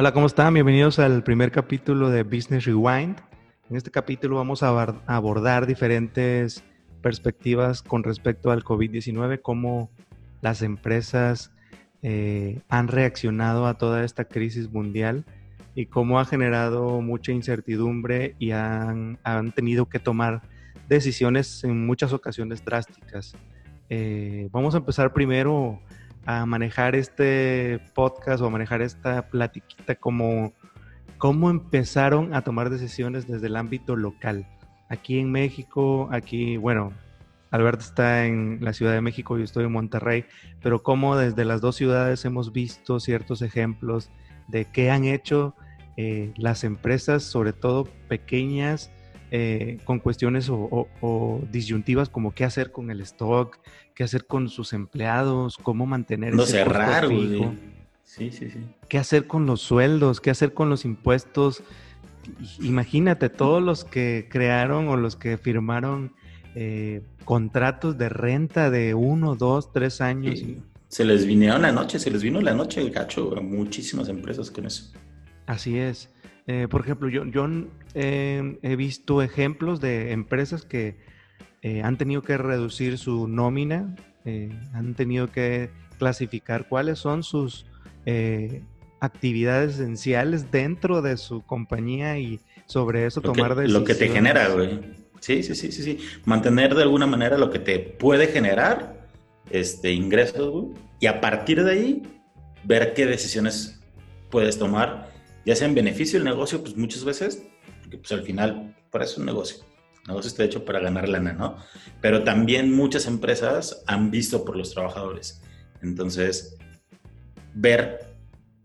Hola, ¿cómo están? Bienvenidos al primer capítulo de Business Rewind. En este capítulo vamos a abordar diferentes perspectivas con respecto al COVID-19, cómo las empresas eh, han reaccionado a toda esta crisis mundial y cómo ha generado mucha incertidumbre y han, tenido que tomar decisiones en muchas ocasiones drásticas. Eh, vamos a empezar primero a manejar este podcast o a manejar esta platiquita como cómo empezaron a tomar decisiones desde el ámbito local. Aquí en México, aquí, bueno, Alberto está en la Ciudad de México, yo estoy en Monterrey, pero cómo desde las dos ciudades hemos visto ciertos ejemplos de qué han hecho eh, las empresas, sobre todo pequeñas, eh, con cuestiones o, disyuntivas como qué hacer con el stock, qué hacer con sus empleados, cómo mantener no ese cerrar, fijo, sí, sí, sí. qué hacer con los sueldos, qué hacer con los impuestos. Imagínate todos los que crearon o los que firmaron eh, contratos de renta de uno, dos, tres años. Se les vinieron la noche, se les vino la noche el gacho a muchísimas empresas con eso. Así es. Eh, por ejemplo, yo, yo eh, he visto ejemplos de empresas que eh, han tenido que reducir su nómina, han tenido que clasificar cuáles son sus actividades esenciales dentro de su compañía y sobre eso tomar decisiones. Lo que te genera, güey. Sí, sí, sí, sí, sí. Mantener de alguna manera lo que te puede generar este, ingresos, güey, y a partir de ahí ver qué decisiones puedes tomar ya sea en beneficio del negocio, pues muchas veces, porque pues al final, para eso es un negocio. Negocio está hecho para ganar lana, ¿no? Pero también muchas empresas han visto por los trabajadores. Entonces, ver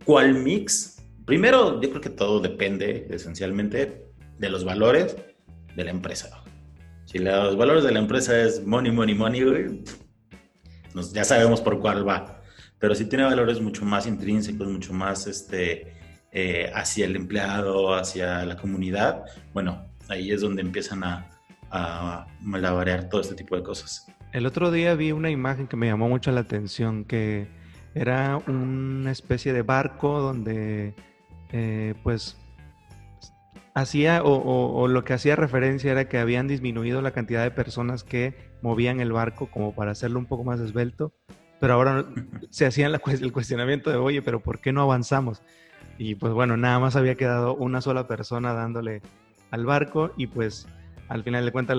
cuál mix. Primero, yo creo que todo depende esencialmente de los valores de la empresa. Si los valores de la empresa es money, money, money, ya sabemos por cuál va. Pero si tiene valores mucho más intrínsecos, mucho más este, eh, hacia el empleado, hacia la comunidad, bueno, ahí es donde empiezan a, a malabarear todo este tipo de cosas. El otro día vi una imagen que me llamó mucho la atención, que era una especie de barco donde eh, pues hacía o, o, lo que hacía referencia era que habían disminuido la cantidad de personas que movían el barco como para hacerlo un poco más esbelto, pero ahora se hacían el cuestionamiento de, oye, pero ¿por qué no avanzamos? Y pues bueno, nada más había quedado una sola persona dándole al barco y pues al final de cuentas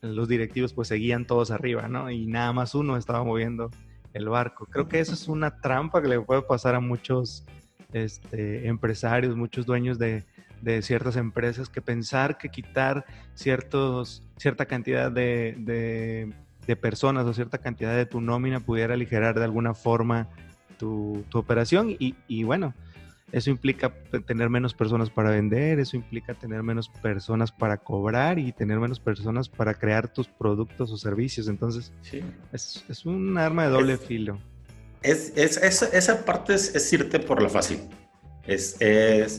los directivos pues seguían todos arriba, ¿no? Y nada más uno estaba moviendo el barco. Creo que eso es una trampa que le puede pasar a muchos este, empresarios, muchos dueños de, ciertas empresas, que pensar que quitar ciertos, cierta cantidad de, personas o cierta cantidad de tu nómina pudiera aligerar de alguna forma tu, operación. Y bueno, eso implica tener menos personas para vender, eso implica tener menos personas para cobrar y tener menos personas para crear tus productos o servicios. Entonces, es, es, un arma de doble filo. Es, es, esa parte es, irte por la fácil. Es,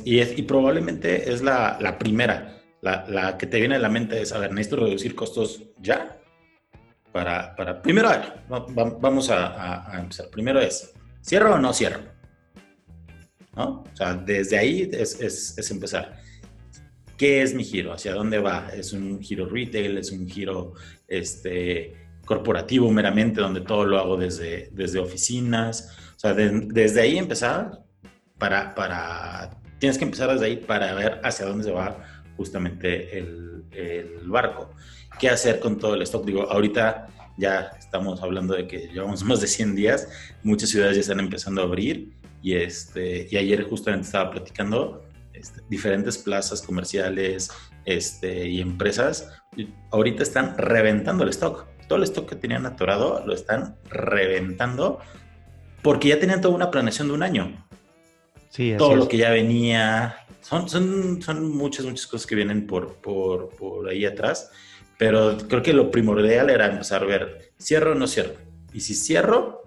y, y probablemente es la, la primera. La, la, que te viene a la mente es, a ver, necesito reducir costos ya. Para, para primero, a vamos a, a empezar. Primero es, ¿cierro o no cierro? ¿No? O sea, desde ahí es, es, es, empezar. ¿Qué es mi giro? ¿Hacia dónde va? ¿Es un giro retail? ¿Es un giro este, corporativo meramente, donde todo lo hago desde, desde oficinas? O sea, desde ahí empezar para, para, tienes que empezar desde ahí para ver hacia dónde se va justamente el, el barco. ¿Qué hacer con todo el stock? Digo, ahorita ya estamos hablando de que llevamos más de 100 días, muchas ciudades ya están empezando a abrir y, este, y ayer justamente estaba platicando este, diferentes plazas comerciales este, y empresas. ahorita están reventando el stock. Todo el stock que tenían atorado lo están reventando porque ya tenían toda una planeación de un año. Sí, Todo lo que ya venía. Son, son, son muchas, muchas cosas que vienen por, por, por ahí atrás. Pero creo que lo primordial era empezar a ver, ¿cierro o no cierro? Y si cierro,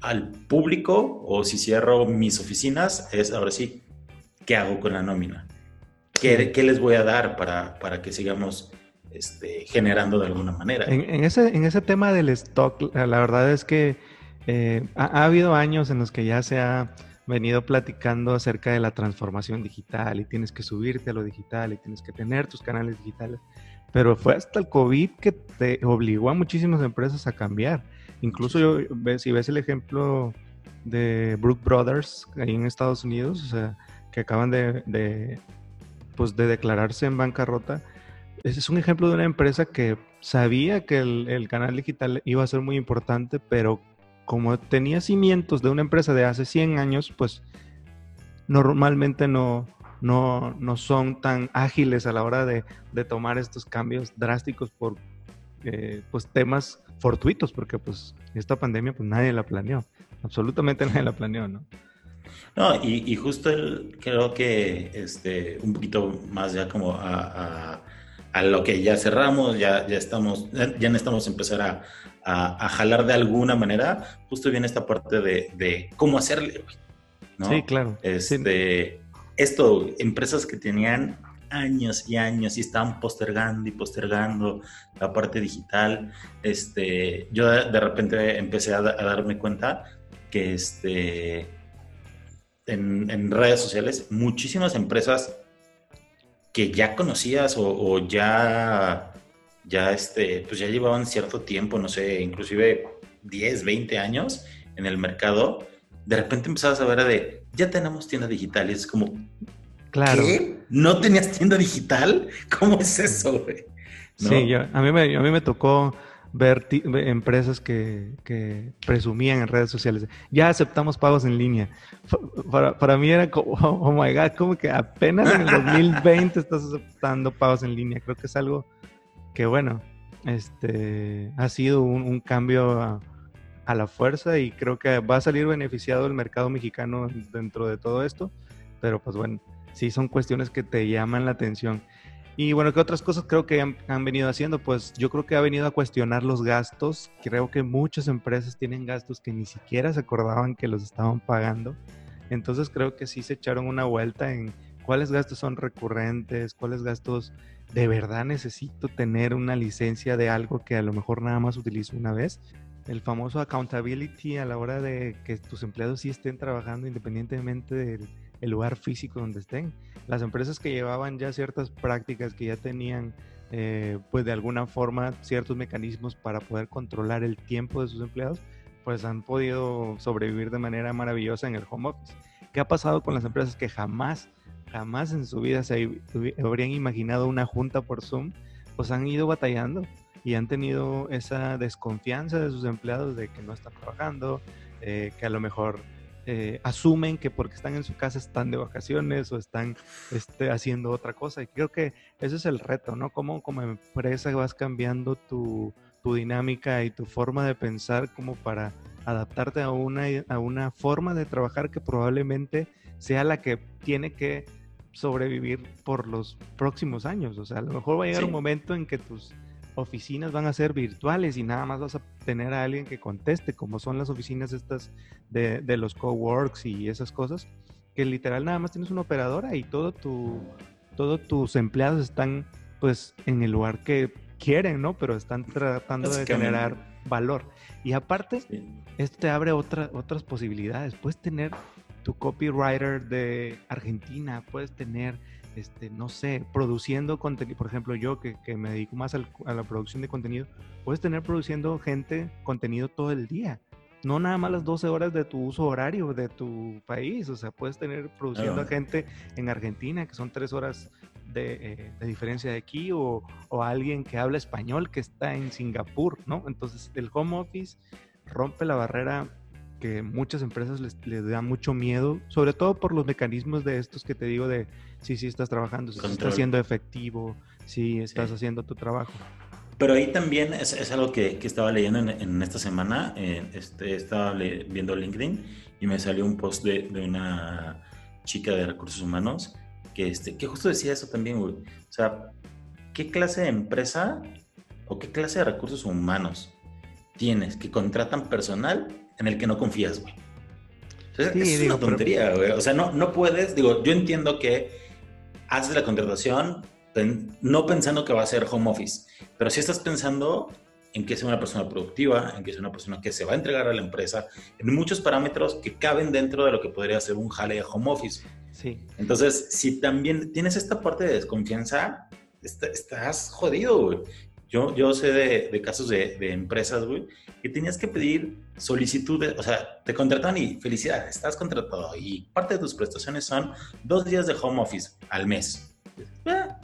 al público o si cierro mis oficinas, es ahora sí, ¿qué hago con la nómina? ¿Qué, qué les voy a dar para, para que sigamos este, generando de alguna manera? En, ese, en ese tema del stock, la verdad es que eh, ha, habido años en los que ya se ha venido platicando acerca de la transformación digital y tienes que subirte a lo digital y tienes que tener tus canales digitales. Pero fue hasta el COVID que te obligó a muchísimas empresas a cambiar. Incluso yo, si ves el ejemplo de Brook Brothers ahí en Estados Unidos, o sea, que acaban de, de, pues de declararse en bancarrota, ese es un ejemplo de una empresa que sabía que el, el, canal digital iba a ser muy importante, pero como tenía cimientos de una empresa de hace 100 años, pues normalmente no, no, no son tan ágiles a la hora de, de tomar estos cambios drásticos por eh, pues temas fortuitos, porque pues esta pandemia pues nadie la planeó, absolutamente nadie la planeó, ¿no? No, y, y justo el, creo que este, un poquito más ya como a, a, lo que ya cerramos, ya, ya estamos, ya necesitamos empezar a, a, jalar de alguna manera, justo viene esta parte de, de cómo hacerle, ¿no? Sí, claro. Este, Esto, empresas que tenían años y años y estaban postergando y postergando la parte digital. Este, yo de, repente empecé a, darme cuenta que este, en, en, redes sociales muchísimas empresas que ya conocías o, o, ya, ya, este, pues ya llevaban cierto tiempo, no sé, inclusive 10, 20 años en el mercado, de repente empezabas a ver de, ya tenemos tienda digital y es como, Claro. ¿Qué? ¿No tenías tienda digital? ¿Cómo es eso, güey? Sí, yo, a, mí me, a mí me tocó ver empresas que, que, presumían en redes sociales. Ya aceptamos pagos en línea. Para, para mí era como, oh, my God, como que apenas en el 2020 estás aceptando pagos en línea. Creo que es algo que, bueno, este, ha sido un, un cambio a, a la fuerza y creo que va a salir beneficiado el mercado mexicano dentro de todo esto. Pero pues bueno, sí son cuestiones que te llaman la atención. Y bueno, ¿qué otras cosas creo que han, venido haciendo? Pues yo creo que ha venido a cuestionar los gastos. Creo que muchas empresas tienen gastos que ni siquiera se acordaban que los estaban pagando. Entonces creo que sí se echaron una vuelta en cuáles gastos son recurrentes, cuáles gastos de verdad necesito tener una licencia de algo que a lo mejor nada más utilizo una vez. El famoso accountability a la hora de que tus empleados sí estén trabajando independientemente del el lugar físico donde estén. Las empresas que llevaban ya ciertas prácticas, que ya tenían eh, pues de alguna forma ciertos mecanismos para poder controlar el tiempo de sus empleados, pues han podido sobrevivir de manera maravillosa en el home office. ¿Qué ha pasado con las empresas que jamás, jamás en su vida se habrían imaginado una junta por Zoom? Pues han ido batallando y han tenido esa desconfianza de sus empleados de que no están trabajando, eh, que a lo mejor eh, asumen que porque están en su casa están de vacaciones o están este, haciendo otra cosa. Y creo que ese es el reto, ¿no? Cómo como empresa vas cambiando tu, tu dinámica y tu forma de pensar como para adaptarte a una, a una forma de trabajar que probablemente sea la que tiene que sobrevivir por los próximos años. O sea, a lo mejor va a llegar un momento en que tus oficinas van a ser virtuales y nada más vas a tener a alguien que conteste, como son las oficinas estas de, de los coworks y esas cosas, que literal nada más tienes una operadora y todo tu, todos tus empleados están pues en el lugar que quieren, ¿no? Pero están tratando de generar valor. Y aparte, esto te abre otra, otras posibilidades. Puedes tener tu copywriter de Argentina, puedes tener este, no sé, produciendo contenido, por ejemplo, yo que, que me dedico más al, a la producción de contenido, puedes tener produciendo gente contenido todo el día. No nada más las 12 horas de tu uso horario de tu país, o sea, puedes tener produciendo a gente en Argentina, que son tres horas de, eh, de diferencia de aquí, o, o alguien que habla español que está en Singapur, ¿no? Entonces, el home office rompe la barrera que muchas empresas les, les, da mucho miedo, sobre todo por los mecanismos de estos que te digo de si sí, sí estás trabajando, si estás siendo efectivo, si estás sí. haciendo tu trabajo. Pero ahí también es, es algo que, que, estaba leyendo en, en esta semana, eh, este, estaba le, viendo LinkedIn y me salió un post de, de, una chica de recursos humanos que, este, que justo decía eso también, güey. O sea, ¿qué clase de empresa o qué clase de recursos humanos tienes que contratan personal en el que no confías, güey. sí, es digo, una tontería, güey. O sea, no, no puedes, digo, yo entiendo que haces la contratación pen, no pensando que va a ser home office, pero si estás pensando en que sea una persona productiva, en que sea una persona que se va a entregar a la empresa, en muchos parámetros que caben dentro de lo que podría ser un jale de home office. Sí. Entonces, si también tienes esta parte de desconfianza, estás jodido, güey. Yo, yo sé de, casos de, empresas, güey, que tenías que pedir solicitudes, o sea, te contratan y felicidades, estás contratado y parte de tus prestaciones son dos días de home office al mes. Ah,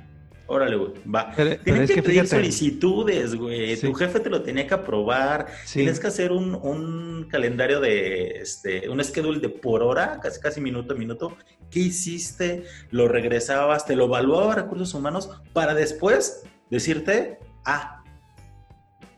órale, güey, va. Tienes que, pedir solicitudes, güey. Tu jefe te lo tenía que aprobar. Tienes que hacer un, un, calendario de, este, un schedule de por hora, casi, casi minuto a minuto. ¿Qué hiciste? Lo regresabas, te lo evaluaba recursos humanos para después decirte, ah,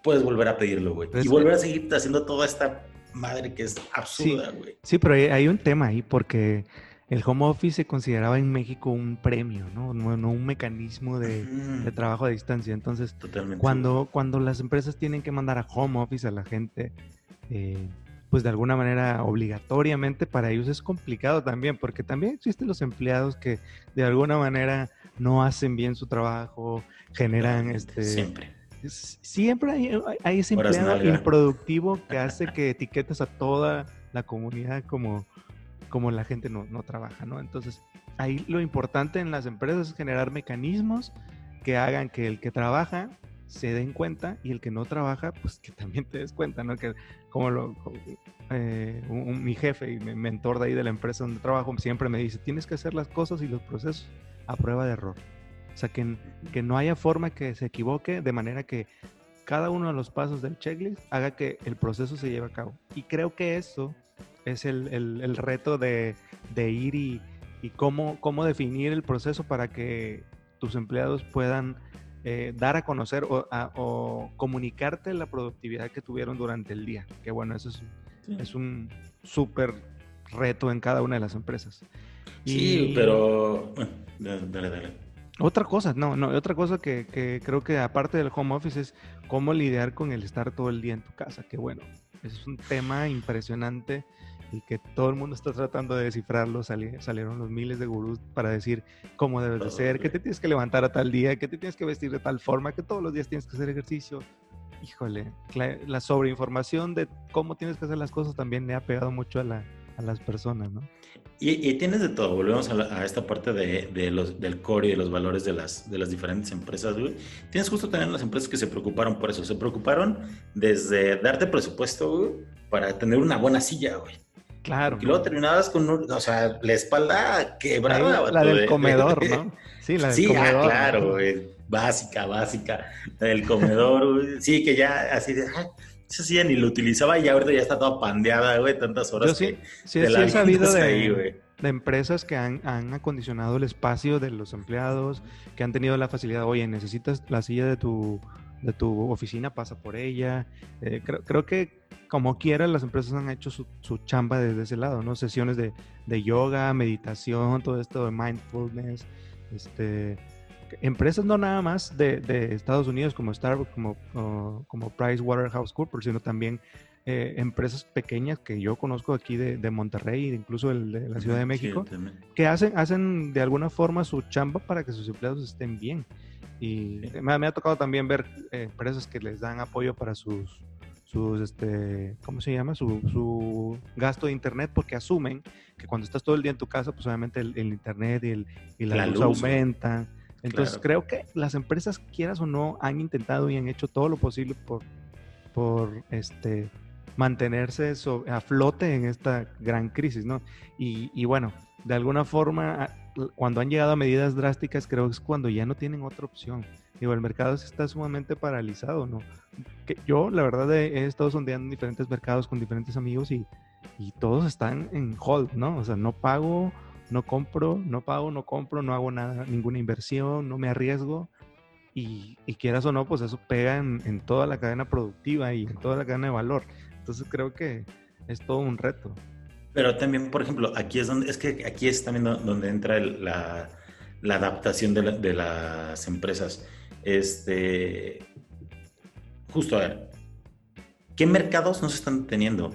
puedes volver a pedirlo, güey. y volver a seguir haciendo toda esta madre que es absurda, güey. Sí, pero hay, un tema ahí porque el home office se consideraba en México un premio, ¿no? No, un mecanismo de, trabajo a distancia. Entonces, Cuando, cuando las empresas tienen que mandar a home office a la gente, eh, pues de alguna manera obligatoriamente para ellos es complicado también, porque también existen los empleados que de alguna manera no hacen bien su trabajo, generan este... Siempre. Siempre hay, ese empleado improductivo que hace que etiquetes a toda la comunidad como, como la gente no, no trabaja, ¿no? Entonces, ahí lo importante en las empresas es generar mecanismos que hagan que el que trabaja se den cuenta y el que no trabaja, pues que también te des cuenta, ¿no? Que como lo, eh, mi jefe y mi mentor de ahí de la empresa donde trabajo siempre me dice, tienes que hacer las cosas y los procesos a prueba de error. O sea, que, que no haya forma que se equivoque de manera que cada uno de los pasos del checklist haga que el proceso se lleve a cabo. Y creo que eso es el, el, reto de, de ir y, y, cómo, cómo definir el proceso para que tus empleados puedan eh, dar a conocer o, comunicarte la productividad que tuvieron durante el día. Que bueno, eso es, es un súper reto en cada una de las empresas. Sí, pero... dale, dale. Otra cosa, no, no, otra cosa que, que, creo que aparte del home office es cómo lidiar con el estar todo el día en tu casa, que bueno, es un tema impresionante y que todo el mundo está tratando de descifrarlo. salieron los miles de gurús para decir cómo debes de ser, que te tienes que levantar a tal día, que te tienes que vestir de tal forma, que todos los días tienes que hacer ejercicio. Híjole, la, sobreinformación de cómo tienes que hacer las cosas también le ha pegado mucho a, la, a las personas, ¿no? Y, tienes de todo, volvemos a, esta parte de, de, los, del core y de los valores de las, de las diferentes empresas, güey. Tienes justo también las empresas que se preocuparon por eso, se preocuparon desde darte presupuesto, güey, para tener una buena silla, güey. Claro. Y luego terminabas con, o sea, la espalda quebrada. la del comedor, ¿no? Sí, la del sí, ah, comedor. Sí, claro, güey. Básica, básica. La del comedor, güey. Sí, que ya así de, esa sí ni lo utilizaba y ahorita ya está toda pandeada, güey, tantas horas. Yo sí, sí, sí he sabido de, de, empresas que han, han, acondicionado el espacio de los empleados, que han tenido la facilidad, oye, necesitas la silla de tu, de tu oficina, pasa por ella. Eh, creo, creo que como quiera, las empresas han hecho su, su chamba desde ese lado, ¿no? Sesiones de, de, yoga, meditación, todo esto de mindfulness, este, empresas no nada más de, de Estados Unidos como Starbucks, como, como PricewaterhouseCoopers, sino también eh, empresas pequeñas que yo conozco aquí de, de Monterrey, incluso el de la Ciudad de México, que hacen, hacen de alguna forma su chamba para que sus empleados estén bien. Y me, me, ha tocado también ver eh, empresas que les dan apoyo para sus sus, este, ¿cómo se llama? Su, su, gasto de internet porque asumen que cuando estás todo el día en tu casa, pues obviamente el, internet y, el, y la, luz, aumentan. Entonces creo que las empresas, quieras o no, han intentado y han hecho todo lo posible por, por este, mantenerse a flote en esta gran crisis, ¿no? Y, y bueno, de alguna forma, cuando han llegado a medidas drásticas, creo que es cuando ya no tienen otra opción. Digo, el mercado está sumamente paralizado, ¿no? Que yo, la verdad, he, estado sondeando en diferentes mercados con diferentes amigos y, y, todos están en hold, ¿no? O sea, no pago, no compro, no pago, no compro, no hago nada, ninguna inversión, no me arriesgo. Y, y quieras o no, pues eso pega en, en, toda la cadena productiva y en toda la cadena de valor. Entonces creo que es todo un reto. Pero también, por ejemplo, aquí es donde, es que aquí es también donde entra la, la, adaptación de, de las empresas este, justo a ver, ¿qué mercados no se están teniendo?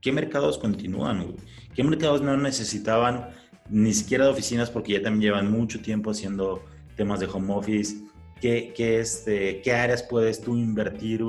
¿Qué mercados continúan? ¿Qué mercados no necesitaban ni siquiera de oficinas porque ya también llevan mucho tiempo haciendo temas de home office? ¿Qué, qué, este, qué áreas puedes tú invertir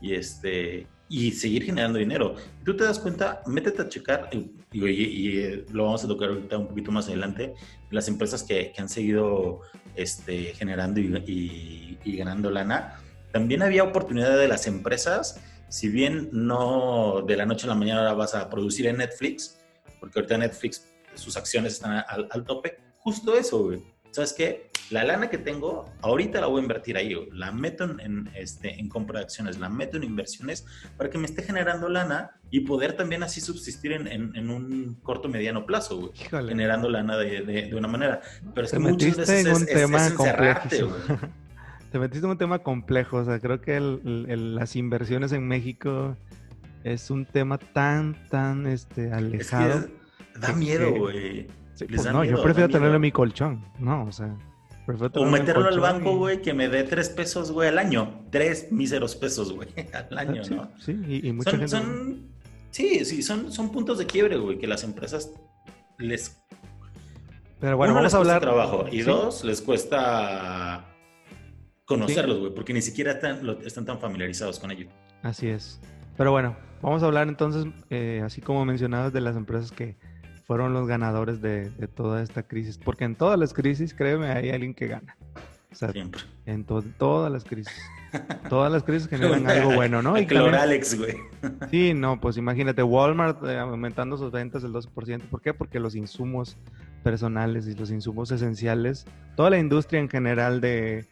y este y seguir generando dinero. Tú te das cuenta, métete a checar, y, y, eh, lo vamos a tocar ahorita un poquito más adelante, las empresas que, que han seguido este, generando y, y, ganando lana. También había oportunidad de las empresas, si bien no de la noche a la mañana vas a producir en Netflix, porque ahorita Netflix, sus acciones están al, al tope, justo eso, güey ¿sabes qué? La lana que tengo, ahorita la voy a invertir ahí, la meto en, este, en compra de acciones, la meto en inversiones para que me esté generando lana y poder también así subsistir en, en, un corto mediano plazo, güey, generando lana de, de, una manera. Pero es que muchas veces en un es, tema es, Te metiste en un tema complejo, o sea, creo que el, las inversiones en México es un tema tan, tan este, alejado. Da miedo, güey. Pues no, yo prefiero tenerlo en mi colchón. No, o sea. O meterlo al banco, güey, que me dé tres pesos, güey, al año. Tres míseros pesos, güey, al año, ¿no? Sí, y, mucha son, gente... son, Sí, sí, son, son puntos de quiebre, güey, que las empresas les... Pero bueno, vamos a hablar... trabajo y dos, les cuesta conocerlos, güey, porque ni siquiera están, están tan familiarizados con ello. Así es. Pero bueno, vamos a hablar entonces, eh, así como mencionabas, de las empresas que fueron los ganadores de, toda esta crisis. Porque en todas las crisis, créeme, hay alguien que gana. Siempre. En todas las crisis. Todas las crisis generan algo bueno, ¿no? Y Alex, güey. Sí, no, pues imagínate, Walmart eh, aumentando sus ventas del 12%. ¿Por qué? Porque los insumos personales y los insumos esenciales, toda la industria en general de,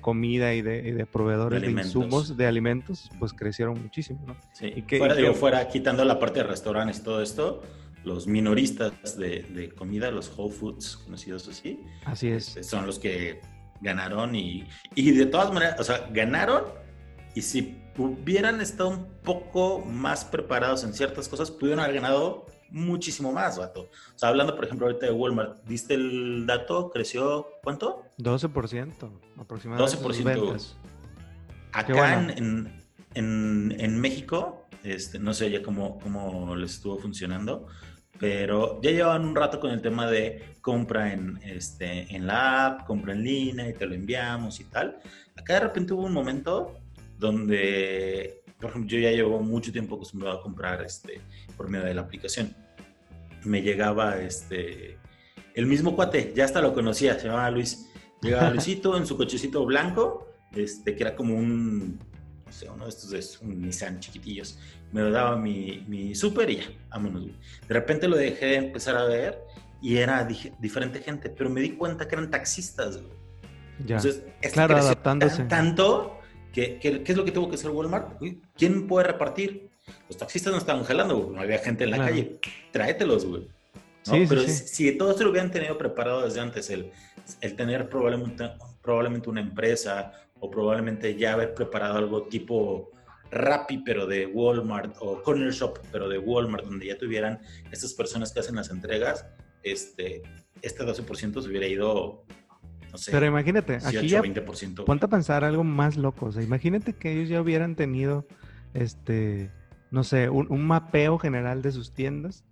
comida y de, proveedores de, insumos, de alimentos, pues crecieron muchísimo, ¿no? Sí, y que, fuera, digo, fuera quitando la parte de restaurantes todo esto, los minoristas de, comida, los Whole Foods conocidos así. Así es. Este, son los que ganaron y, y de todas maneras, o sea, ganaron y si hubieran estado un poco más preparados en ciertas cosas, pudieron haber ganado muchísimo más, vato. O sea, hablando, por ejemplo, ahorita de Walmart, ¿diste el dato? ¿Creció cuánto? 12% aproximadamente. 12%. Acá en, en, en, México, este, no sé ya cómo, cómo les estuvo funcionando, pero ya llevaban un rato con el tema de compra en, este, en la app, compra en línea y te lo enviamos y tal. Acá de repente hubo un momento donde, por ejemplo, yo ya llevo mucho tiempo acostumbrado a comprar este, por medio de la aplicación. Me llegaba este, el mismo cuate, ya hasta lo conocía, se llamaba Luis. Llegaba Luisito en su cochecito blanco, este, que era como un no sé, uno de estos es un Nissan chiquitillos, me lo daba mi, mi súper y ya, vámonos, De repente lo dejé de empezar a ver y era diferente gente, pero me di cuenta que eran taxistas, güey. Ya. Entonces, claro, adaptándose. tanto que, ¿qué es lo que tuvo que hacer Walmart? ¿Quién puede repartir? Los taxistas no estaban jalando, güey. No había gente en la calle. Tráetelos, güey. Sí, pero sí, si, si todos se lo hubieran tenido preparado desde antes, el, el tener probablemente, probablemente una empresa o probablemente ya haber preparado algo tipo Rappi, pero de Walmart, o Corner Shop, pero de Walmart, donde ya tuvieran estas personas que hacen las entregas, este, este 12% se hubiera ido, no sé. Pero imagínate, aquí ya, 20%. Ponte a pensar algo más loco. O sea, imagínate que ellos ya hubieran tenido, este, no sé, un, mapeo general de sus tiendas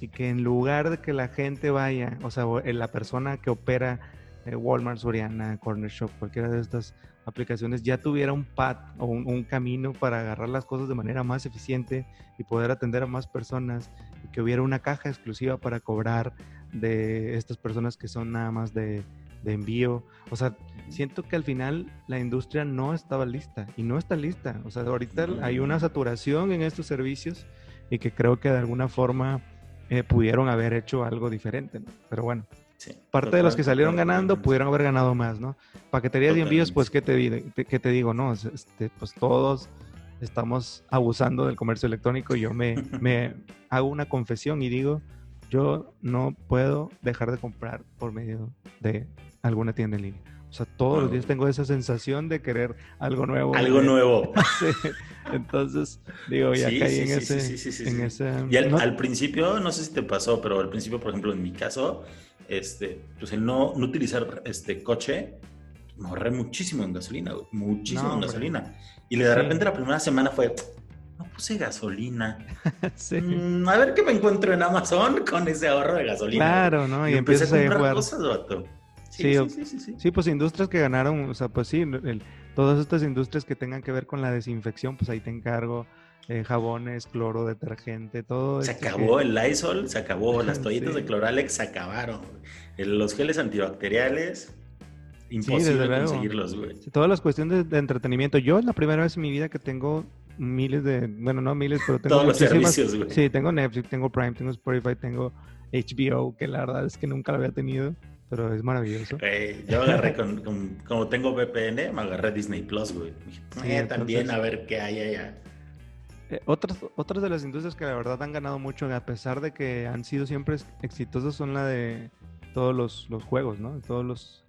y que en lugar de que la gente vaya, o sea, la persona que opera eh, Walmart, Soriana, Corner Shop, cualquiera de estas aplicaciones ya tuviera un pad o un, camino para agarrar las cosas de manera más eficiente y poder atender a más personas y que hubiera una caja exclusiva para cobrar de estas personas que son nada más de, envío. O sea, siento que al final la industria no estaba lista y no está lista. O sea, ahorita hay una saturación en estos servicios y que creo que de alguna forma eh, pudieron haber hecho algo diferente. Pero bueno, Parte de los que salieron ganando pudieron haber ganado más, ¿no? Paqueterías y envíos, pues, ¿qué te, qué te digo? No, este, pues todos estamos abusando del comercio electrónico. Yo me, me hago una confesión y digo, yo no puedo dejar de comprar por medio de alguna tienda en línea. O sea, todos los días tengo esa sensación de querer algo nuevo. Algo nuevo. Entonces, digo, ya caí en, ese, en ese... Y al, principio, no sé si te pasó, pero al principio, por ejemplo, en mi caso, este, pues el no, no utilizar este coche, me ahorré muchísimo en gasolina, muchísimo en gasolina. Y de repente la primera semana fue, no puse gasolina. Mm, a ver qué me encuentro en Amazon con ese ahorro de gasolina. Claro, ¿no? Y, empiezas a comprar cosas, Sí, sí, sí, sí, sí, pues industrias que ganaron, o sea, pues sí, todas estas industrias que tengan que ver con la desinfección, pues ahí te encargo. Eh, jabones, cloro, detergente, todo. Se acabó el Lysol, se acabó, las toallitas de Cloralex se acabaron. Los geles antibacteriales, imposible conseguirlos, güey. Todas las cuestiones de, entretenimiento. Yo es la primera vez en mi vida que tengo miles de, bueno, no miles, pero tengo Todos los servicios, güey. Sí, tengo Netflix, tengo Prime, tengo Spotify, tengo HBO, que la verdad es que nunca lo había tenido pero es maravilloso. yo agarré con, como tengo VPN, me agarré Disney Plus, güey. Eh, también a ver qué hay allá. Eh, otras, otras de las industrias que la verdad han ganado mucho, a pesar de que han sido siempre exitosas, son la de todos los, los juegos, ¿no? Todos los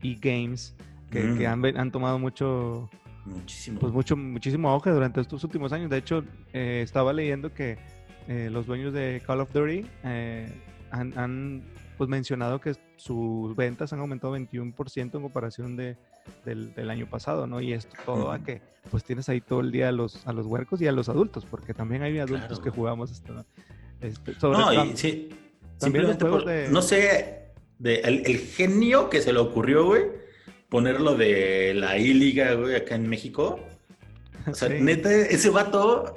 e-games que, que mm. han, han, tomado mucho, muchísimo. Pues mucho, muchísimo auge durante estos últimos años. De hecho, eh, estaba leyendo que los dueños de Call of Duty han, han pues mencionado que sus ventas han aumentado 21% en comparación de, del, año pasado, ¿no? Y esto todo a que pues tienes ahí todo el día a los, a los huercos y a los adultos, porque también hay adultos que jugamos esto, este, sobre no, y, sí, simplemente no sé, de, el, el, genio que se le ocurrió, güey, ponerlo de la I-Liga, güey, acá en México. O sea, neta, ese vato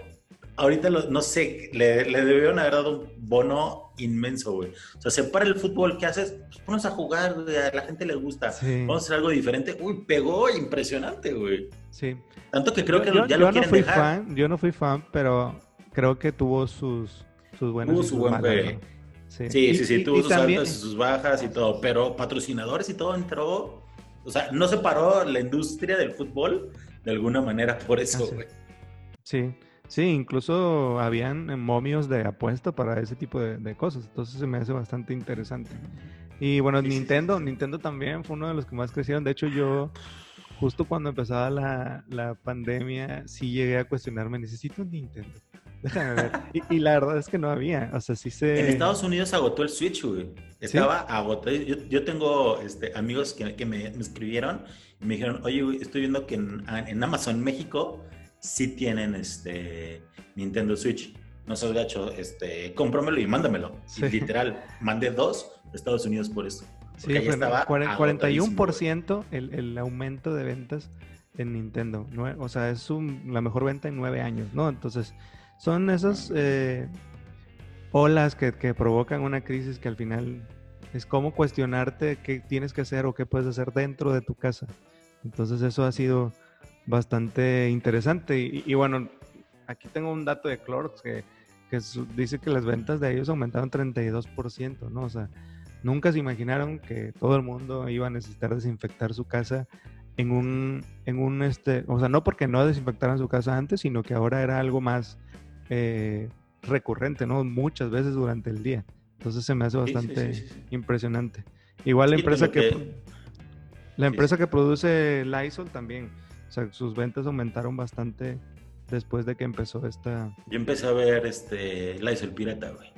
ahorita no sé, le, le, debieron haber dado un bono inmenso, güey. O sea, se para el fútbol, ¿qué haces? Pues pones a jugar, güey, a la gente le gusta. Vamos a hacer algo diferente. Uy, pegó impresionante, güey. Sí. Tanto que creo que yo, ya lo quieren no fui Fan, yo no fui fan, pero creo que tuvo sus, sus buenos Tuvo su buen Sí, sí, sí, tuvo sus altas y sus bajas y todo, pero patrocinadores y todo entró, o sea, no se paró la industria del fútbol de alguna manera por eso, güey. Sí. Sí, incluso habían momios de apuesta para ese tipo de, cosas. Entonces se me hace bastante interesante. Y bueno, Nintendo, Nintendo también fue uno de los que más crecieron. De hecho, yo justo cuando empezaba la, la pandemia, sí llegué a cuestionarme, necesito un Nintendo. Déjame ver. Y, la verdad es que no había. O sea, sí se... En Estados Unidos agotó el Switch, güey. Estaba agotado. Yo, tengo este, amigos que, que me, escribieron y me dijeron, oye, güey, estoy viendo que en, en Amazon México sí tienen este Nintendo Switch. No seas gacho, este, cómpramelo y mándamelo. literal, mandé dos de Estados Unidos por eso. Sí, estaba 41% el, el aumento de ventas en Nintendo. O sea, es la mejor venta en nueve años, ¿no? Entonces, son esas eh, olas que, que, provocan una crisis que al final es como cuestionarte qué tienes que hacer o qué puedes hacer dentro de tu casa. Entonces, eso ha sido bastante interesante. Y, bueno, aquí tengo un dato de Clorox que, dice que las ventas de ellos aumentaron 32%, ¿no? O sea, nunca se imaginaron que todo el mundo iba a necesitar desinfectar su casa en un, en un, este, o sea, no porque no desinfectaran su casa antes, sino que ahora era algo más eh, recurrente, ¿no? Muchas veces durante el día. Entonces se me hace bastante impresionante. Igual la empresa que, la empresa que produce Lysol también o sea, sus ventas aumentaron bastante después de que empezó esta... Yo empecé a ver este el Pirata, güey.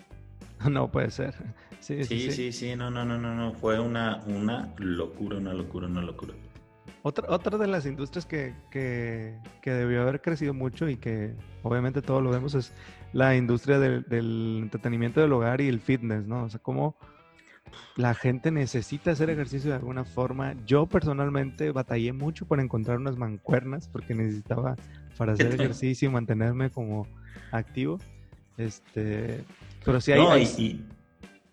No puede ser. Sí sí, sí, sí, no, no, no, no, no, fue una, una locura, una locura, una locura. Otra, otra de las industrias que, que, que, debió haber crecido mucho y que obviamente todos lo vemos es la industria del, del entretenimiento del hogar y el fitness, ¿no? O sea, cómo la gente necesita hacer ejercicio de alguna forma. Yo personalmente batallé mucho por encontrar unas mancuernas porque necesitaba para hacer ejercicio y mantenerme como activo. Este, pero sí hay,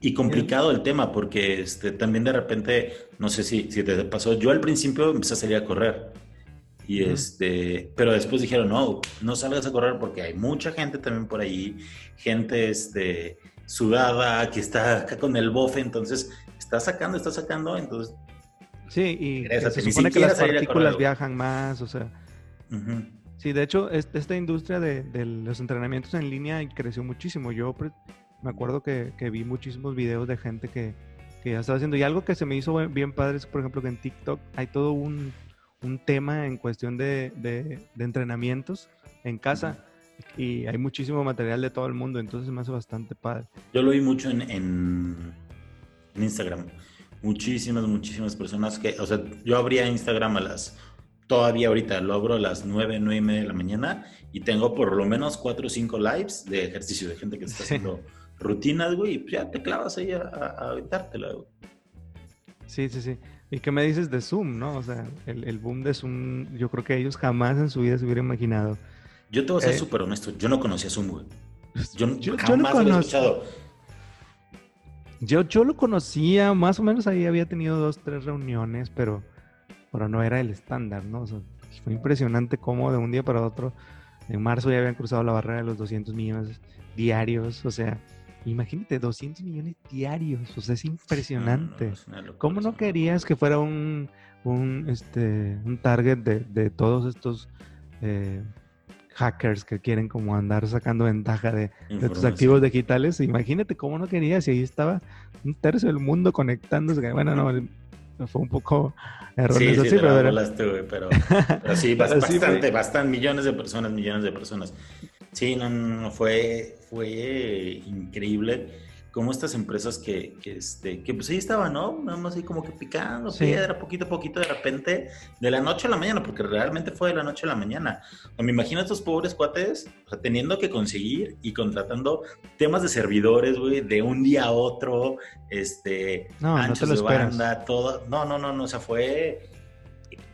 Y, complicado el tema porque este, también de repente, no sé si, si te pasó, yo al principio empecé a salir a correr. Y este, pero después dijeron, no, no salgas a correr porque hay mucha gente también por ahí, gente este, sudada, que está acá con el bofe, entonces está sacando, está sacando, entonces... Sí, y se supone que las partículas viajan más, o sea... Sí, de hecho, esta industria de, los entrenamientos en línea creció muchísimo. Yo me acuerdo que, vi muchísimos videos de gente que, ya estaba haciendo. Y algo que se me hizo bien padre es, por ejemplo, que en TikTok hay todo un, tema en cuestión de, de entrenamientos en casa y hay muchísimo material de todo el mundo, entonces me hace bastante padre. Yo lo vi mucho en, en, Instagram. Muchísimas, muchísimas personas que, o sea, yo abría Instagram a las, todavía ahorita lo abro a las 9, 9 y media de la mañana y tengo por lo menos 4 o 5 lives de ejercicio, de gente que está haciendo rutinas, güey, y ya te clavas ahí a, a, aventártela, güey. Sí, sí, sí. ¿Y qué me dices de Zoom, no? O sea, el, boom de Zoom, yo creo que ellos jamás en su vida se hubieran imaginado. Yo te voy a ser eh, súper honesto, yo no conocía Zoom, güey. Yo, yo jamás lo había escuchado. Yo, yo lo conocía, más o menos ahí había tenido dos, tres reuniones, pero, pero no era el estándar, ¿no? O sea, fue impresionante cómo de un día para otro, en marzo ya habían cruzado la barrera de los 200 millones diarios, o sea, imagínate, 200 millones diarios, o sea, es impresionante. ¿Cómo no querías que fuera un, un, este, un target de, de todos estos... Eh, hackers que quieren como andar sacando ventaja de, tus activos digitales. Imagínate cómo no querías y ahí estaba un tercio del mundo conectándose. Bueno, no, fue un poco erróneo. Sí, sí, pero, pero, sí, bastante, bastante, millones de personas, millones de personas. Sí, no, no, fue, fue increíble como estas empresas que, que, este, que pues ahí estaban, ¿no? Nada más ahí como que picando piedra, poquito a poquito, de repente, de la noche a la mañana, porque realmente fue de la noche a la mañana. O me imagino a estos pobres cuates, o sea, teniendo que conseguir y contratando temas de servidores, güey, de un día a otro, este, no, anchos de banda, todo. No, no, no, no, o sea, fue...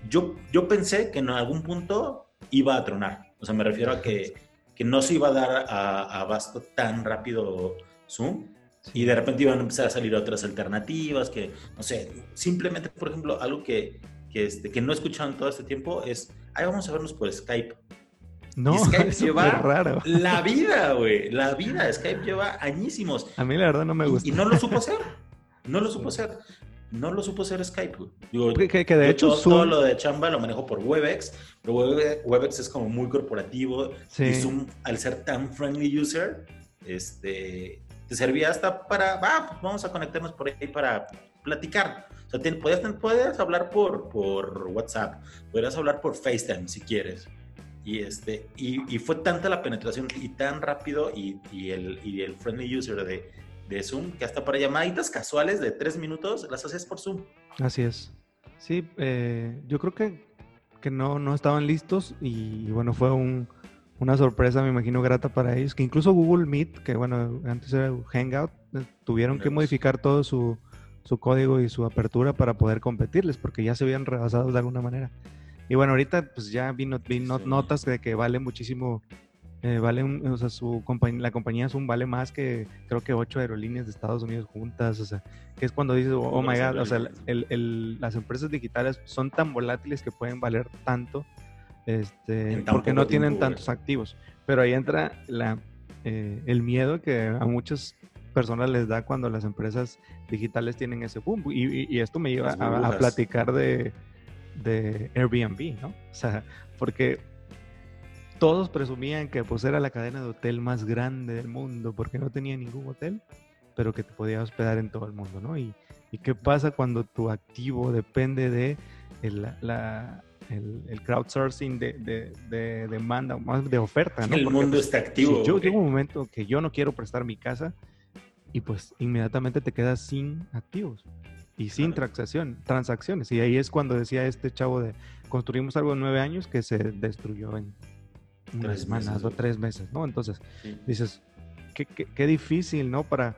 Yo, yo pensé que en algún punto iba a tronar. O sea, me refiero a que, que no se iba a dar a, a abasto tan rápido Zoom y de repente iban a empezar a salir otras alternativas, que, no sé, simplemente, por ejemplo, algo que, que, este, que no en todo este tiempo es, ahí vamos a vernos por Skype. No, Skype es lleva raro. la vida, güey, la vida. Skype lleva añísimos. A mí la verdad no me gusta. Y, no lo supo hacer, no lo supo hacer. No lo supo hacer Skype. Digo, que, de hecho todo, todo, lo de chamba lo manejo por Webex, pero Webex es como muy corporativo y Zoom, al ser tan friendly user, este, te servía hasta para, pues vamos a conectarnos por ahí para platicar. O sea, te, podías, hablar por, por WhatsApp, podrías hablar por FaceTime si quieres. Y, este, y, fue tanta la penetración y tan rápido y, y el, y el friendly user de, de, Zoom que hasta para llamaditas casuales de tres minutos las haces por Zoom. Así es. Sí, eh, yo creo que, que no, no estaban listos y bueno, fue un, una sorpresa, me imagino, grata para ellos, que incluso Google Meet, que bueno, antes era Hangout, eh, tuvieron que modificar todo su, código y su apertura para poder competirles, porque ya se habían rebasado de alguna manera. Y bueno, ahorita pues ya vino, notas de que vale muchísimo, eh, vale, o sea, su compañía, la compañía Zoom vale más que creo que ocho aerolíneas de Estados Unidos juntas, o sea, que es cuando dices, oh, my god, o sea, las empresas digitales son tan volátiles que pueden valer tanto este, porque no tienen tantos activos. Pero ahí entra la, eh, el miedo que a muchas personas les da cuando las empresas digitales tienen ese boom. Y, esto me lleva a, platicar de, de, Airbnb, ¿no? O sea, porque todos presumían que pues era la cadena de hotel más grande del mundo porque no tenía ningún hotel, pero que te podía hospedar en todo el mundo, ¿no? Y, y qué pasa cuando tu activo depende de la, el, crowdsourcing de, demanda, más de oferta. ¿no? El mundo está activo. yo llego un momento que yo no quiero prestar mi casa y pues inmediatamente te quedas sin activos y sin transacción, transacciones. Y ahí es cuando decía este chavo de construimos algo en nueve años que se destruyó en unas semanas o tres meses, ¿no? Entonces dices, qué, qué, difícil, ¿no? Para,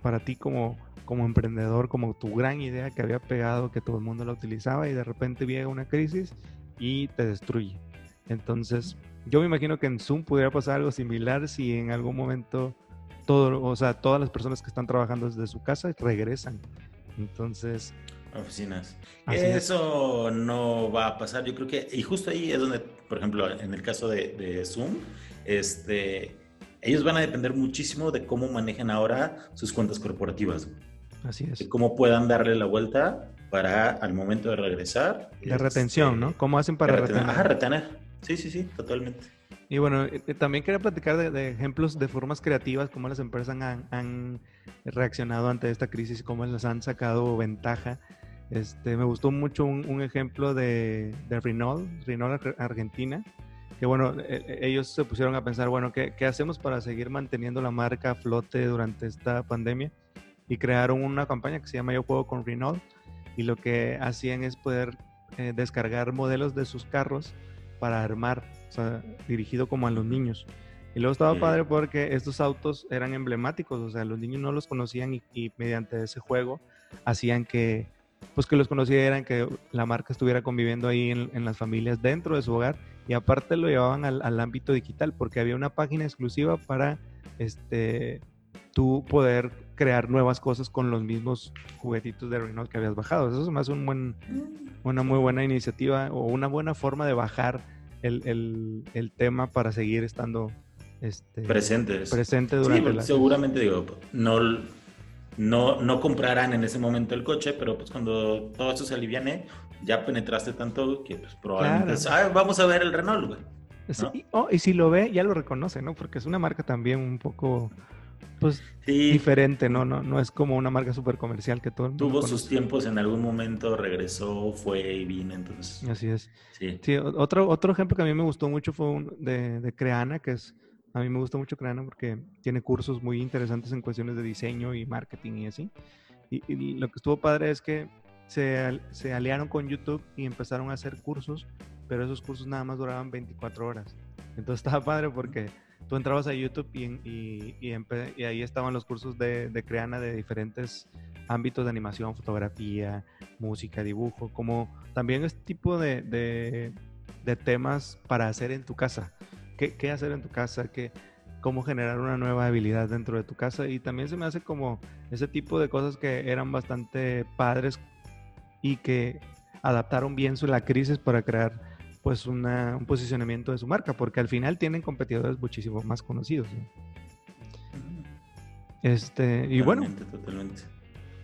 para ti como como emprendedor, como tu gran idea que había pegado, que todo el mundo la utilizaba y de repente llega una crisis y te destruye. Entonces, yo me imagino que en Zoom pudiera pasar algo similar si en algún momento todo, o sea, todas las personas que están trabajando desde su casa regresan. Entonces, oficinas. Eso no va a pasar, yo creo que, y justo ahí es donde, por ejemplo, en el caso de, de Zoom, este, ellos van a depender muchísimo de cómo manejen ahora sus cuentas corporativas. Así es. Cómo puedan darle la vuelta para al momento de regresar. La retención, este, ¿no? ¿Cómo hacen para retener? Ajá, retener. Sí, sí, sí, totalmente. Y bueno, eh, eh, también quería platicar de, ejemplos de formas creativas, cómo las empresas han, reaccionado ante esta crisis, cómo les han sacado ventaja. Este, me gustó mucho un, ejemplo de, de Renault, Renault Argentina, que bueno, e, e, ellos se pusieron a pensar, bueno, ¿qué, ¿qué, hacemos para seguir manteniendo la marca a flote durante esta pandemia? Y crearon una campaña que se llama Yo Juego con Renault y lo que hacían es poder eh, descargar modelos de sus carros para armar, o sea, dirigido como a los niños. Y luego estaba padre porque estos autos eran emblemáticos, o sea, los niños no los conocían y, mediante ese juego hacían que, pues que los conocieran, que la marca estuviera conviviendo ahí en, las familias dentro de su hogar y aparte lo llevaban al, ámbito digital porque había una página exclusiva para este tú poder crear nuevas cosas con los mismos juguetitos de Renault que habías bajado. Eso es más un buen, una muy buena iniciativa o una buena forma de bajar el, el, tema para seguir estando este, presentes. Presente durante sí, Seguramente digo, no, no, no comprarán en ese momento el coche, pero pues cuando todo eso se aliviane, ya penetraste tanto que pues probablemente vamos a ver el Renault, güey. Oh, y si lo ve, ya lo reconoce, ¿no? Porque es una marca también un poco pues diferente, ¿no? ¿no? No es como una marca súper comercial que todo Tuvo sus tiempos en algún momento, regresó, fue y vino, entonces. Así es. Sí. otro, otro ejemplo que a mí me gustó mucho fue un de, de Creana, que es, a mí me gusta mucho Creana porque tiene cursos muy interesantes en cuestiones de diseño y marketing y así. Y, lo que estuvo padre es que se, se aliaron con YouTube y empezaron a hacer cursos, pero esos cursos nada más duraban 24 horas. Entonces estaba padre porque tú entrabas a YouTube y, ahí estaban los cursos de, Creana de diferentes ámbitos de animación, fotografía, música, dibujo, como también este tipo de, temas para hacer en tu casa. ¿Qué, ¿Qué, hacer en tu casa? ¿Qué, cómo generar una nueva habilidad dentro de tu casa. Y también se me hace como ese tipo de cosas que eran bastante padres y que adaptaron bien su, la crisis para crear pues un posicionamiento de su marca, porque al final tienen competidores muchísimo más conocidos. Este, y bueno,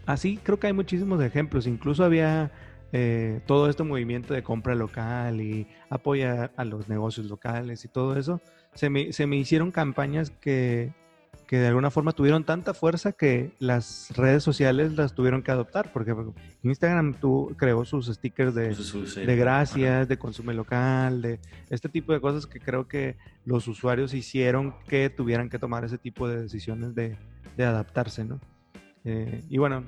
así creo que hay muchísimos ejemplos, incluso había eh, todo este movimiento de compra local y apoyar a los negocios locales y todo eso, se me, se me hicieron campañas que que de alguna forma tuvieron tanta fuerza que las redes sociales las tuvieron que adoptar, porque Instagram tú creó sus stickers de, de gracias, de consumo local, de este tipo de cosas que creo que los usuarios hicieron que tuvieran que tomar ese tipo de decisiones de, de adaptarse, ¿no? Eh, y bueno,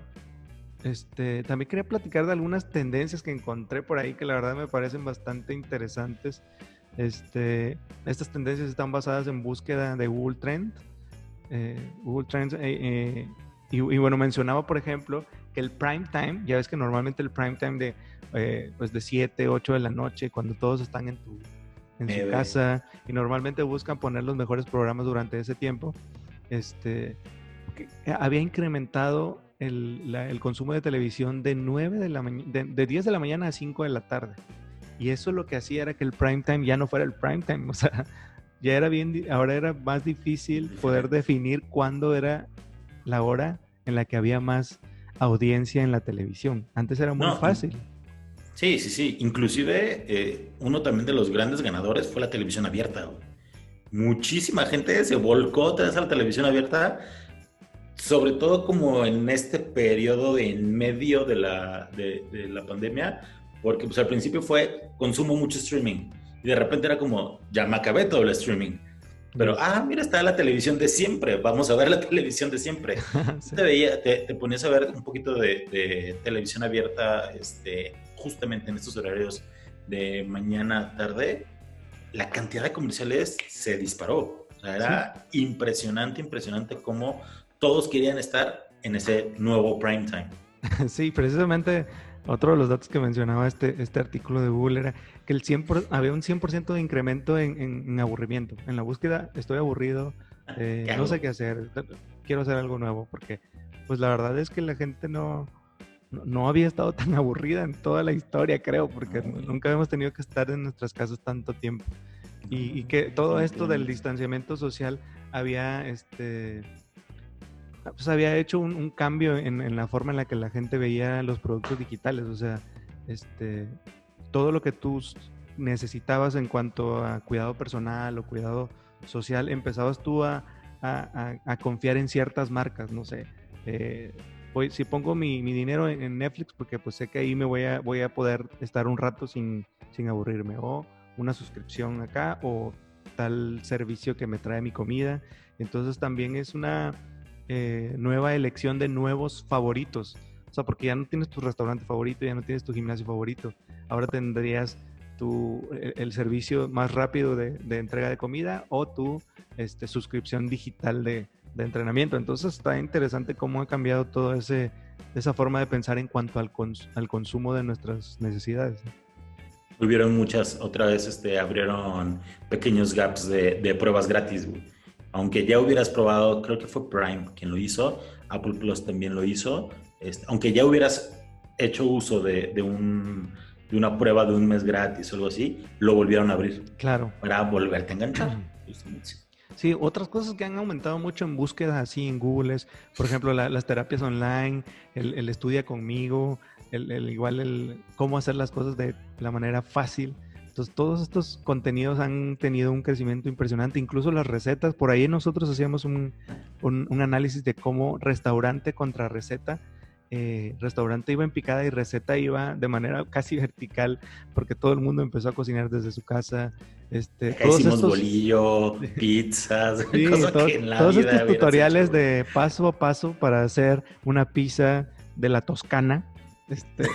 este, también quería platicar de algunas tendencias que encontré por ahí que la verdad me parecen bastante interesantes. Este, estas tendencias están basadas en búsqueda de Google Trend eh, Google Trends. Eh, eh, y, bueno, mencionaba, por ejemplo, que el prime time, ya ves que normalmente el prime time de, pues de 7, 8 de la noche, cuando todos están en, tu, en su casa y normalmente buscan poner los mejores programas durante ese tiempo, este, había incrementado el, el, consumo de televisión de 9 de la de, de 10 de la mañana a 5 de la tarde. Y eso lo que hacía era que el prime time ya no fuera el prime time, o sea, ya era bien, ahora era más difícil poder definir cuándo era la hora en la que había más audiencia en la televisión. Antes era muy fácil. Sí, sí, sí. Inclusive eh, uno también de los grandes ganadores fue la televisión abierta. Muchísima gente se volcó tras la televisión abierta, sobre todo como en este periodo de en medio de la, de, de la pandemia, porque pues al principio fue consumo mucho streaming y de repente era como, ya me acabé todo el streaming. Pero, ah, mira, está la televisión de siempre, vamos a ver la televisión de siempre. te, veía, te, ponías a ver un poquito de, televisión abierta este, justamente en estos horarios de mañana, tarde, la cantidad de comerciales se disparó. O sea, era impresionante, impresionante cómo todos querían estar en ese nuevo prime time. Sí, precisamente otro de los datos que mencionaba este, este artículo de Google era que el 100 había un 100% de incremento en, aburrimiento. En la búsqueda estoy aburrido, eh, no sé qué hacer, quiero hacer algo nuevo, porque pues la verdad es que la gente no, no, había estado tan aburrida en toda la historia, creo, porque nunca hemos tenido que estar en nuestras casas tanto tiempo. Y, y que todo esto del distanciamiento social había este pues había hecho un, cambio en, la forma en la que la gente veía los productos digitales. O sea, este, todo lo que tú necesitabas en cuanto a cuidado personal o cuidado social, empezabas tú a, confiar en ciertas marcas, no sé. Eh, si pongo mi, dinero en, Netflix, porque pues sé que ahí me voy a, voy a poder estar un rato sin, sin aburrirme, o una suscripción acá, o tal servicio que me trae mi comida. Entonces también es una, eh, nueva elección de nuevos favoritos. O sea, porque ya no tienes tu restaurante favorito, ya no tienes tu gimnasio favorito. Ahora tendrías tu, el, servicio más rápido de, entrega de comida o tu este, suscripción digital de, entrenamiento. Entonces está interesante cómo ha cambiado toda esa forma de pensar en cuanto al, al consumo de nuestras necesidades. Hubieron muchas, otra vez este, abrieron pequeños gaps de pruebas gratis, Aunque ya hubieras probado, creo que fue Prime quien lo hizo, Apple Plus también lo hizo, este, aunque ya hubieras hecho uso de, de, un, de una prueba de un mes gratis o algo así, lo volvieron a abrir. Claro. Para volverte a enganchar. Sí, otras cosas que han aumentado mucho en búsquedas así en Google es, por ejemplo, las terapias online, el, el estudia conmigo, el, el, igual el cómo hacer las cosas de la manera fácil. Entonces, todos estos contenidos han tenido un crecimiento impresionante, incluso las recetas. Por ahí nosotros hacíamos un, un, un análisis de cómo restaurante contra receta eh, restaurante iba en picada y receta iba de manera casi vertical porque todo el mundo empezó a cocinar desde su casa. Este, todos hicimos estos, bolillo, pizzas, sí, todos estos tutoriales de paso a paso para hacer una pizza de la Toscana. Este,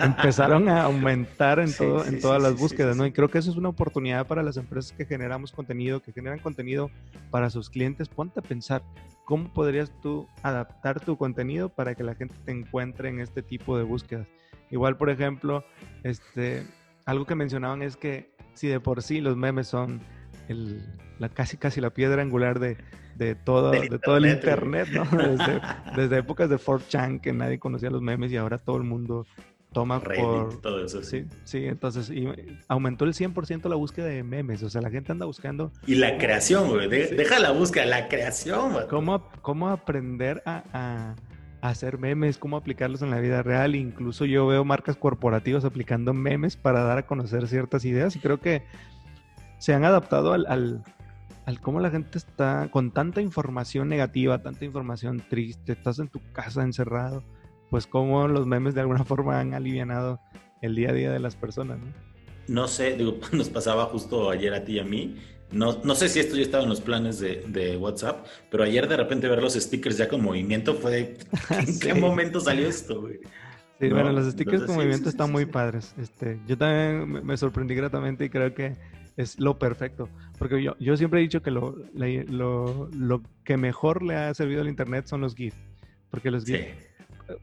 empezaron a aumentar en, todo, en todas las búsquedas, ¿no? Y creo que eso es una oportunidad para las empresas que generamos contenido, que generan contenido para sus clientes. Ponte a pensar, ¿cómo podrías tú adaptar tu contenido para que la gente te encuentre en este tipo de búsquedas? Igual, por ejemplo, este, algo que mencionaban es que si de por sí los memes son el, la, casi casi la piedra angular de, de todo, de todo el internet, ¿no? Desde, desde épocas de 4chan que nadie conocía los memes y ahora todo el mundo toma por... todo eso. Sí, sí, entonces y aumentó el 100% la búsqueda de memes, o sea, la gente anda buscando... Y la creación, güey, deja la búsqueda, la creación, güey. ¿Cómo, ¿Cómo aprender a, a, hacer memes, cómo aplicarlos en la vida real? Incluso yo veo marcas corporativas aplicando memes para dar a conocer ciertas ideas y creo que se han adaptado al, al, al cómo la gente está con tanta información negativa, tanta información triste, estás en tu casa encerrado pues cómo los memes de alguna forma han alivianado el día a día de las personas, ¿no? No sé, digo, nos pasaba justo ayer a ti y a mí. No, no sé si esto ya estaba en los planes de, de, WhatsApp, pero ayer de repente ver los stickers ya con movimiento fue de, ¿en qué momento salió esto, güey? Sí, bueno, los stickers con movimiento están muy padres. Este, yo también me sorprendí gratamente y creo que es lo perfecto. Porque yo, yo siempre he dicho que lo, lo, lo, que mejor le ha servido al Internet son los GIFs. Porque los GIFs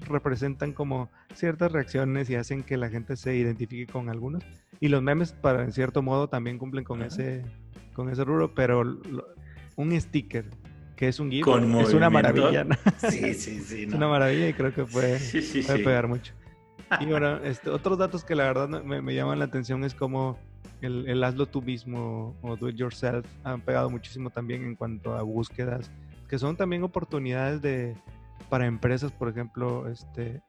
representan como ciertas reacciones y hacen que la gente se identifique con algunos. Y los memes, para en cierto modo, también cumplen con ese con ese rubro, pero un sticker que es un GIF es una maravilla. Sí, sí, sí. Es una maravilla y creo que puede, puede pegar mucho. Y bueno, este, otros datos que la verdad me, me llaman la atención es como el, el, hazlo tú mismo o do it yourself han pegado muchísimo también en cuanto a búsquedas, que son también oportunidades de, para empresas, por ejemplo, este,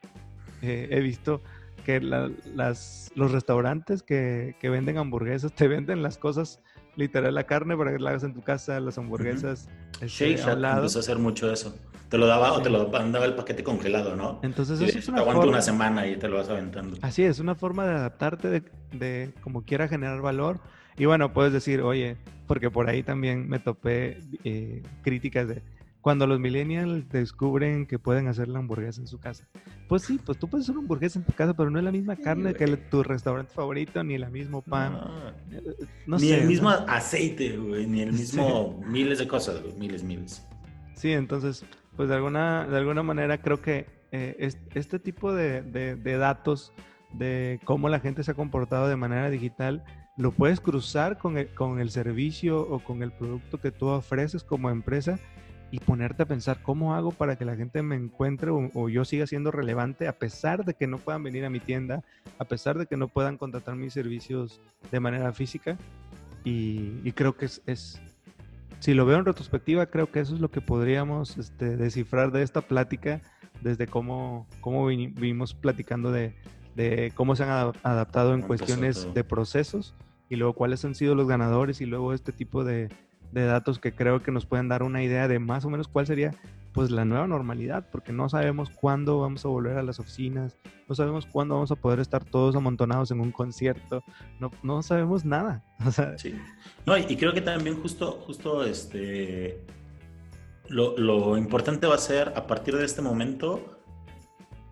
eh, he visto que las, los restaurantes que, que, venden hamburguesas te venden las cosas, literal, la carne para que la hagas en tu casa, las hamburguesas. Uh -huh. este, empezó a hacer mucho eso. Te lo daba sí. o te lo mandaba el paquete congelado, ¿no? Entonces, eso y es una te aguanta forma... una semana y te lo vas aventando. Así es, una forma de adaptarte de, de como quiera generar valor. Y bueno, puedes decir, oye, porque por ahí también me topé eh, críticas de cuando los millennials descubren que pueden hacer la hamburguesa en su casa. Pues sí, pues tú puedes hacer una hamburguesa en tu casa, pero no es la misma carne que tu restaurante favorito, ni el mismo pan. No, no ni sé, el mismo ¿no? aceite, güey, ni el mismo sí. miles de cosas, güey, miles, miles. Sí, entonces, pues de alguna, de alguna manera creo que eh, es, este tipo de, de, de datos de cómo la gente se ha comportado de manera digital, lo puedes cruzar con el, con el servicio o con el producto que tú ofreces como empresa y ponerte a pensar cómo hago para que la gente me encuentre o, o, yo siga siendo relevante a pesar de que no puedan venir a mi tienda, a pesar de que no puedan contratar mis servicios de manera física. Y, y creo que es, es, si lo veo en retrospectiva, creo que eso es lo que podríamos este, descifrar de esta plática, desde cómo, cómo vivimos platicando de, de cómo se han adaptado en cuestiones de procesos y luego cuáles han sido los ganadores y luego este tipo de, de datos que creo que nos pueden dar una idea de más o menos cuál sería pues la nueva normalidad, porque no sabemos cuándo vamos a volver a las oficinas, no sabemos cuándo vamos a poder estar todos amontonados en un concierto, no, no sabemos nada. Sí. No, y creo que también justo, justo este, lo, lo importante va a ser a partir de este momento,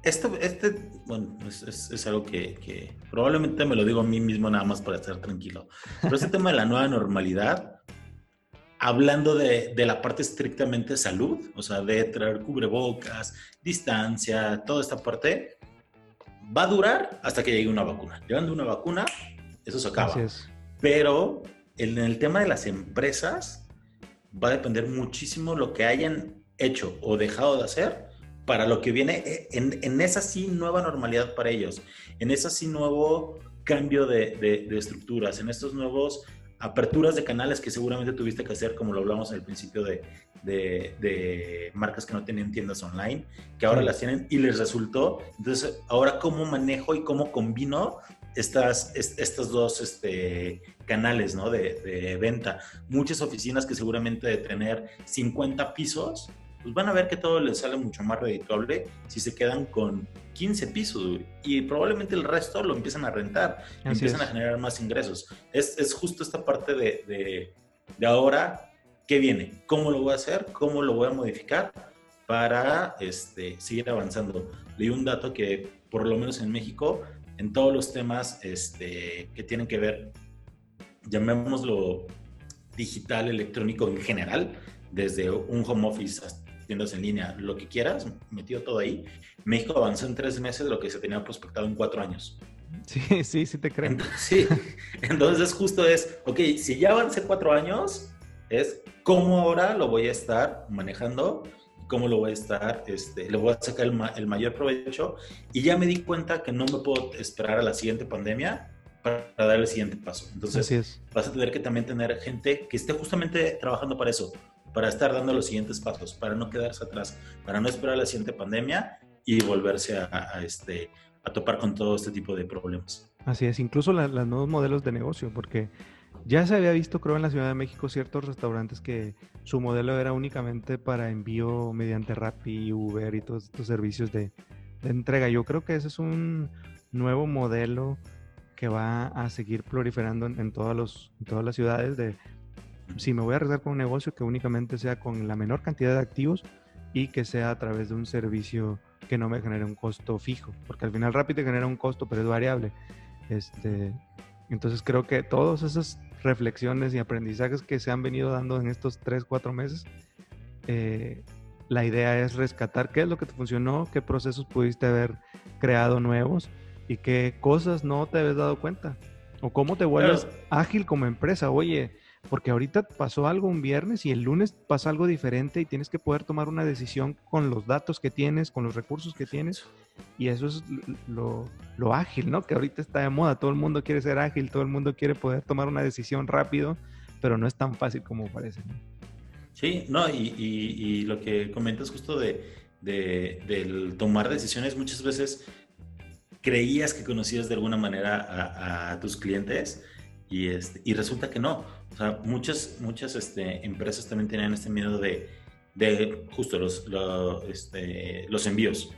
este, este bueno, es, es, es algo que, que, probablemente me lo digo a mí mismo nada más para estar tranquilo, pero este tema de la nueva normalidad hablando de, de, la parte estrictamente salud, o sea, de traer cubrebocas, distancia, toda esta parte, va a durar hasta que llegue una vacuna. Llegando una vacuna, eso se acaba. Pero en el tema de las empresas, va a depender muchísimo lo que hayan hecho o dejado de hacer para lo que viene eh, en, en esa sí nueva normalidad para ellos, en esa sí nuevo cambio de, de, de estructuras, en estos nuevos aperturas de canales que seguramente tuviste que hacer, como lo hablamos al principio de, de, de, marcas que no tenían tiendas online, que ahora las tienen y les resultó. Entonces, ahora cómo manejo y cómo combino estas, estos dos este, canales ¿no? de, de, venta. Muchas oficinas que seguramente de tener 50 pisos, pues van a ver que todo les sale mucho más redituable si se quedan con 15 pisos y probablemente el resto lo empiezan a rentar, y empiezan a generar más ingresos. Es, es justo esta parte de, de, de, ahora, ¿qué viene? ¿Cómo lo voy a hacer? ¿Cómo lo voy a modificar para este, seguir avanzando? Leí un dato que por lo menos en México, en todos los temas este, que tienen que ver, llamémoslo digital, electrónico en general, desde un home office hasta tiendas en línea, lo que quieras, metido todo ahí. México avanzó en tres meses lo que se tenía prospectado en cuatro años. Sí, sí, sí te creo. Entonces, sí, entonces justo es, ok, si ya avancé cuatro años, es cómo ahora lo voy a estar manejando, cómo lo voy a estar, este, le voy a sacar el, ma el mayor provecho y ya me di cuenta que no me puedo esperar a la siguiente pandemia para dar el siguiente paso. Entonces, vas a tener que también tener gente que esté justamente trabajando para eso, para estar dando los siguientes pasos, para no quedarse atrás, para no esperar la siguiente pandemia y volverse a, a este, a topar con todo este tipo de problemas. Así es, incluso los nuevos modelos de negocio, porque ya se había visto, creo, en la Ciudad de México ciertos restaurantes que su modelo era únicamente para envío mediante Rappi, Uber y todos estos servicios de, de entrega. Yo creo que ese es un nuevo modelo que va a seguir proliferando en, en, todos los, en todas las ciudades de si me voy a arriesgar con un negocio que únicamente sea con la menor cantidad de activos y que sea a través de un servicio que no me genere un costo fijo, porque al final rápido genera un costo, pero es variable. Este, entonces creo que todas esas reflexiones y aprendizajes que se han venido dando en estos 3, 4 meses, eh, la idea es rescatar qué es lo que te funcionó, qué procesos pudiste haber creado nuevos y qué cosas no te habías dado cuenta. O cómo te vuelves claro. ágil como empresa. Oye, porque ahorita pasó algo un viernes y el lunes pasa algo diferente y tienes que poder tomar una decisión con los datos que tienes, con los recursos que tienes. Y eso es lo, lo, ágil, ¿no? Que ahorita está de moda, todo el mundo quiere ser ágil, todo el mundo quiere poder tomar una decisión rápido, pero no es tan fácil como parece. ¿no? Sí, no, y, y, y, lo que comentas justo de, de, del tomar decisiones, muchas veces creías que conocías de alguna manera a, a tus clientes y, este, y resulta que no. O sea, muchas, muchas este, empresas también tenían este miedo de, de justo los, los, este, los envíos.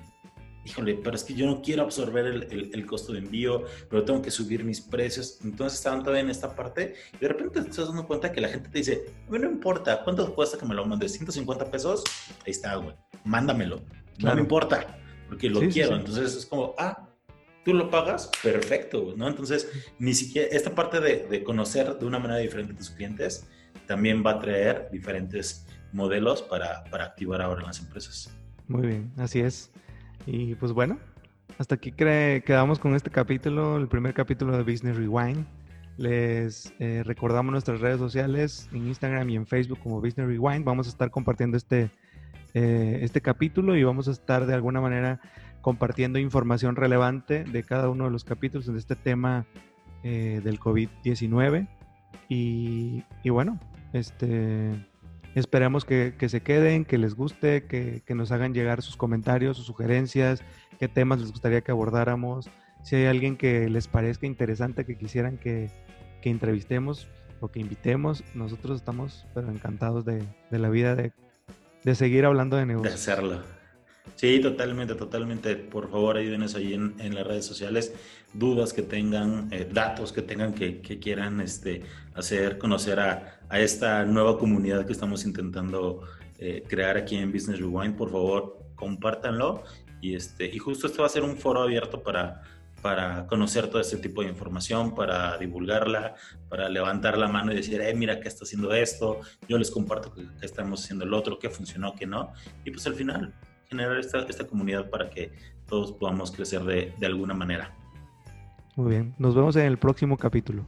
Híjole, pero es que yo no quiero absorber el, el, el, costo de envío, pero tengo que subir mis precios. Entonces estaban todavía en esta parte y de repente te estás dando cuenta que la gente te dice, a mí no importa, ¿cuánto cuesta que me lo mandes? 150 pesos, ahí está, güey, mándamelo. Claro. No me importa, porque lo sí, quiero. Sí, sí. Entonces es como, ah, tú lo pagas, perfecto, ¿no? Entonces, ni siquiera esta parte de, de, conocer de una manera diferente a tus clientes también va a traer diferentes modelos para, para activar ahora en las empresas. Muy bien, así es. Y pues bueno, hasta aquí quedamos con este capítulo, el primer capítulo de Business Rewind. Les eh, recordamos nuestras redes sociales en Instagram y en Facebook como Business Rewind. Vamos a estar compartiendo este, eh, este capítulo y vamos a estar de alguna manera compartiendo información relevante de cada uno de los capítulos de este tema eh, del COVID-19. Y, y, bueno, este, esperemos que, que, se queden, que les guste, que, que, nos hagan llegar sus comentarios, sus sugerencias, qué temas les gustaría que abordáramos. Si hay alguien que les parezca interesante, que quisieran que, que entrevistemos o que invitemos, nosotros estamos pero encantados de, de la vida de, de seguir hablando de negocios. De hacerlo. Sí, totalmente, totalmente. Por favor, ayúdenos ahí en, las redes sociales. Dudas que tengan, eh, datos que tengan que, quieran este, hacer conocer a, a, esta nueva comunidad que estamos intentando eh, crear aquí en Business Rewind. Por favor, compártanlo. Y, este, y justo este va a ser un foro abierto para, para conocer todo este tipo de información, para divulgarla, para levantar la mano y decir, eh, mira, que está haciendo esto, yo les comparto que, estamos haciendo el otro, qué funcionó, qué no. Y pues al final, generar esta, esta comunidad para que todos podamos crecer de, de alguna manera. Muy bien, nos vemos en el próximo capítulo.